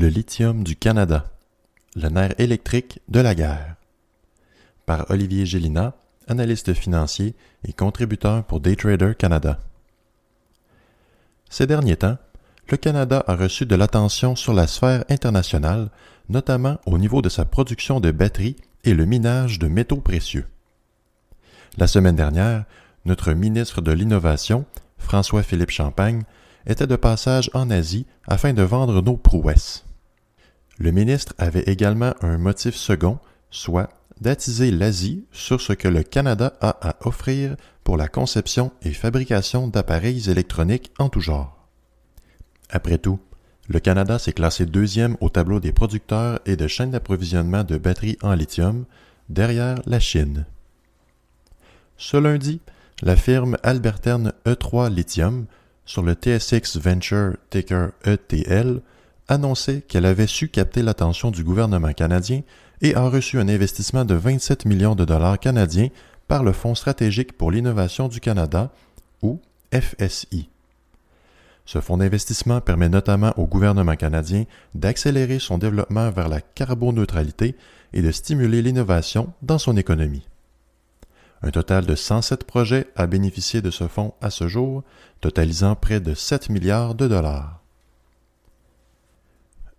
Le lithium du Canada, le nerf électrique de la guerre. Par Olivier Gélina, analyste financier et contributeur pour Daytrader Canada. Ces derniers temps, le Canada a reçu de l'attention sur la sphère internationale, notamment au niveau de sa production de batteries et le minage de métaux précieux. La semaine dernière, notre ministre de l'Innovation, François-Philippe Champagne, était de passage en Asie afin de vendre nos prouesses. Le ministre avait également un motif second, soit d'attiser l'Asie sur ce que le Canada a à offrir pour la conception et fabrication d'appareils électroniques en tout genre. Après tout, le Canada s'est classé deuxième au tableau des producteurs et de chaînes d'approvisionnement de batteries en lithium, derrière la Chine. Ce lundi, la firme Alberterne E3 Lithium, sur le TSX Venture ticker ETL, annonçait qu'elle avait su capter l'attention du gouvernement canadien et a reçu un investissement de 27 millions de dollars canadiens par le Fonds stratégique pour l'innovation du Canada, ou FSI. Ce fonds d'investissement permet notamment au gouvernement canadien d'accélérer son développement vers la carboneutralité et de stimuler l'innovation dans son économie. Un total de 107 projets a bénéficié de ce fonds à ce jour, totalisant près de 7 milliards de dollars.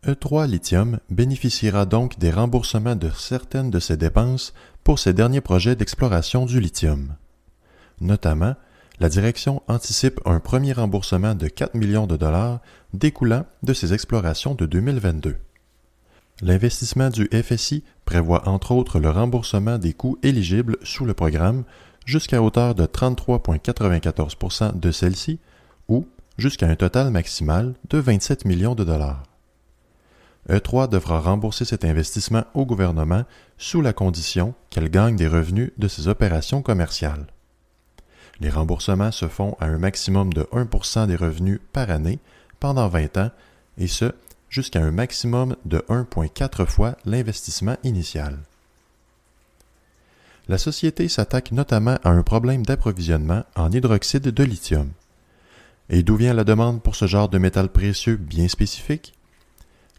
E3 Lithium bénéficiera donc des remboursements de certaines de ses dépenses pour ses derniers projets d'exploration du lithium. Notamment, la direction anticipe un premier remboursement de 4 millions de dollars découlant de ses explorations de 2022. L'investissement du FSI prévoit entre autres le remboursement des coûts éligibles sous le programme jusqu'à hauteur de 33,94% de celle-ci ou jusqu'à un total maximal de 27 millions de dollars. E3 devra rembourser cet investissement au gouvernement sous la condition qu'elle gagne des revenus de ses opérations commerciales. Les remboursements se font à un maximum de 1% des revenus par année pendant 20 ans, et ce, jusqu'à un maximum de 1,4 fois l'investissement initial. La société s'attaque notamment à un problème d'approvisionnement en hydroxyde de lithium. Et d'où vient la demande pour ce genre de métal précieux bien spécifique?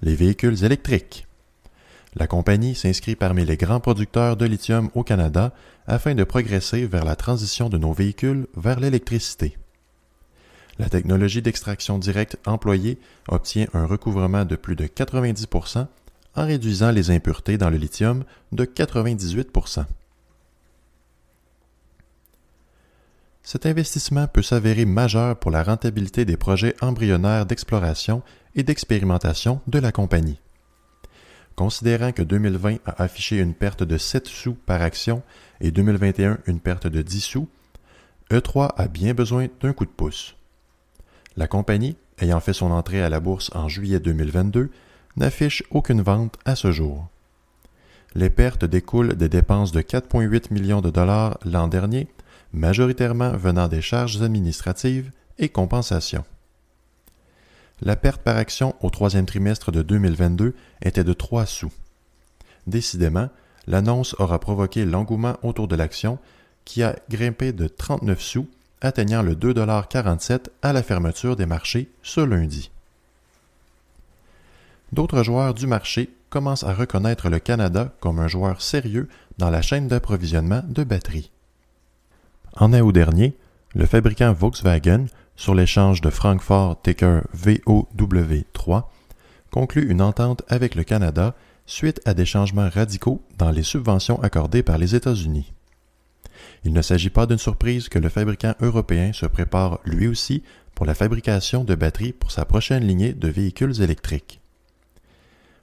Les véhicules électriques. La compagnie s'inscrit parmi les grands producteurs de lithium au Canada afin de progresser vers la transition de nos véhicules vers l'électricité. La technologie d'extraction directe employée obtient un recouvrement de plus de 90 en réduisant les impuretés dans le lithium de 98 Cet investissement peut s'avérer majeur pour la rentabilité des projets embryonnaires d'exploration et d'expérimentation de la compagnie. Considérant que 2020 a affiché une perte de 7 sous par action et 2021 une perte de 10 sous, E3 a bien besoin d'un coup de pouce. La compagnie, ayant fait son entrée à la bourse en juillet 2022, n'affiche aucune vente à ce jour. Les pertes découlent des dépenses de 4,8 millions de dollars l'an dernier, majoritairement venant des charges administratives et compensations. La perte par action au troisième trimestre de 2022 était de 3 sous. Décidément, l'annonce aura provoqué l'engouement autour de l'action qui a grimpé de 39 sous, atteignant le 2,47 à la fermeture des marchés ce lundi. D'autres joueurs du marché commencent à reconnaître le Canada comme un joueur sérieux dans la chaîne d'approvisionnement de batteries. En août dernier, le fabricant Volkswagen sur l'échange de Francfort Ticker VOW3 conclut une entente avec le Canada suite à des changements radicaux dans les subventions accordées par les États-Unis. Il ne s'agit pas d'une surprise que le fabricant européen se prépare lui aussi pour la fabrication de batteries pour sa prochaine lignée de véhicules électriques.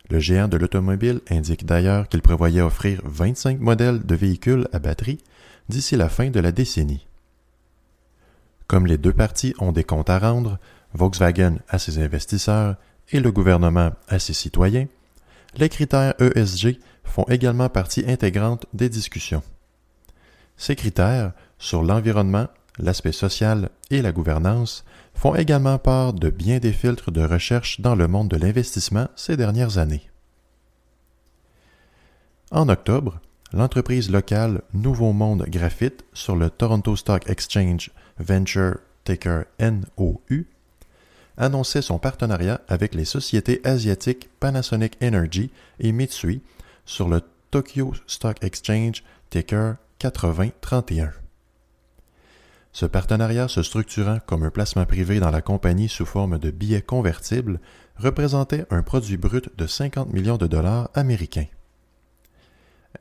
Le géant de l'automobile indique d'ailleurs qu'il prévoyait offrir 25 modèles de véhicules à batterie d'ici la fin de la décennie. Comme les deux parties ont des comptes à rendre, Volkswagen à ses investisseurs et le gouvernement à ses citoyens, les critères ESG font également partie intégrante des discussions. Ces critères, sur l'environnement, l'aspect social et la gouvernance, font également part de bien des filtres de recherche dans le monde de l'investissement ces dernières années. En octobre, l'entreprise locale Nouveau Monde Graphite sur le Toronto Stock Exchange Venture Taker NOU annonçait son partenariat avec les sociétés asiatiques Panasonic Energy et Mitsui sur le Tokyo Stock Exchange Ticker 8031. Ce partenariat se structurant comme un placement privé dans la compagnie sous forme de billets convertibles représentait un produit brut de 50 millions de dollars américains.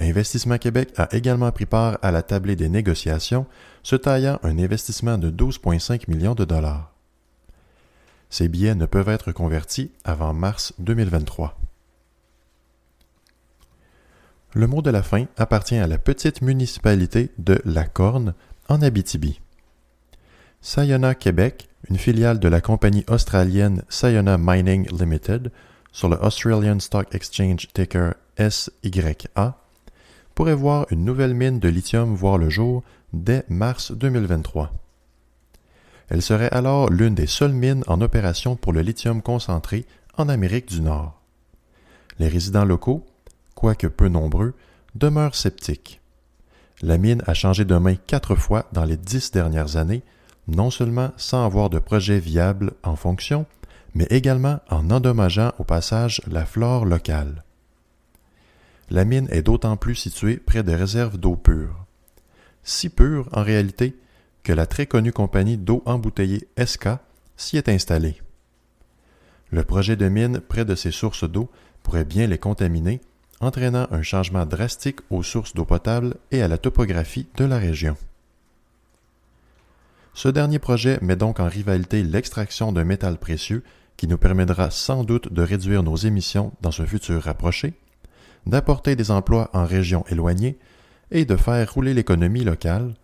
Investissement Québec a également pris part à la tablée des négociations, se taillant un investissement de 12,5 millions de dollars. Ces billets ne peuvent être convertis avant mars 2023. Le mot de la fin appartient à la petite municipalité de La Corne, en Abitibi. Sayona Québec, une filiale de la compagnie australienne Sayona Mining Limited, sur le Australian Stock Exchange ticker SYA, pourrait voir une nouvelle mine de lithium voir le jour dès mars 2023. Elle serait alors l'une des seules mines en opération pour le lithium concentré en Amérique du Nord. Les résidents locaux, quoique peu nombreux, demeurent sceptiques. La mine a changé de main quatre fois dans les dix dernières années, non seulement sans avoir de projet viable en fonction, mais également en endommageant au passage la flore locale. La mine est d'autant plus située près des réserves d'eau pure. Si pure, en réalité, que la très connue compagnie d'eau embouteillée ESCA s'y est installée. Le projet de mine près de ces sources d'eau pourrait bien les contaminer, entraînant un changement drastique aux sources d'eau potable et à la topographie de la région. Ce dernier projet met donc en rivalité l'extraction d'un métal précieux qui nous permettra sans doute de réduire nos émissions dans un futur rapproché, d'apporter des emplois en régions éloignées et de faire rouler l'économie locale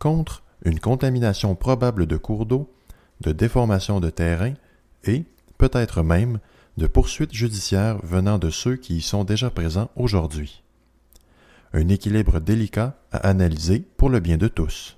contre une contamination probable de cours d'eau, de déformation de terrain et, peut-être même, de poursuites judiciaires venant de ceux qui y sont déjà présents aujourd'hui. Un équilibre délicat à analyser pour le bien de tous.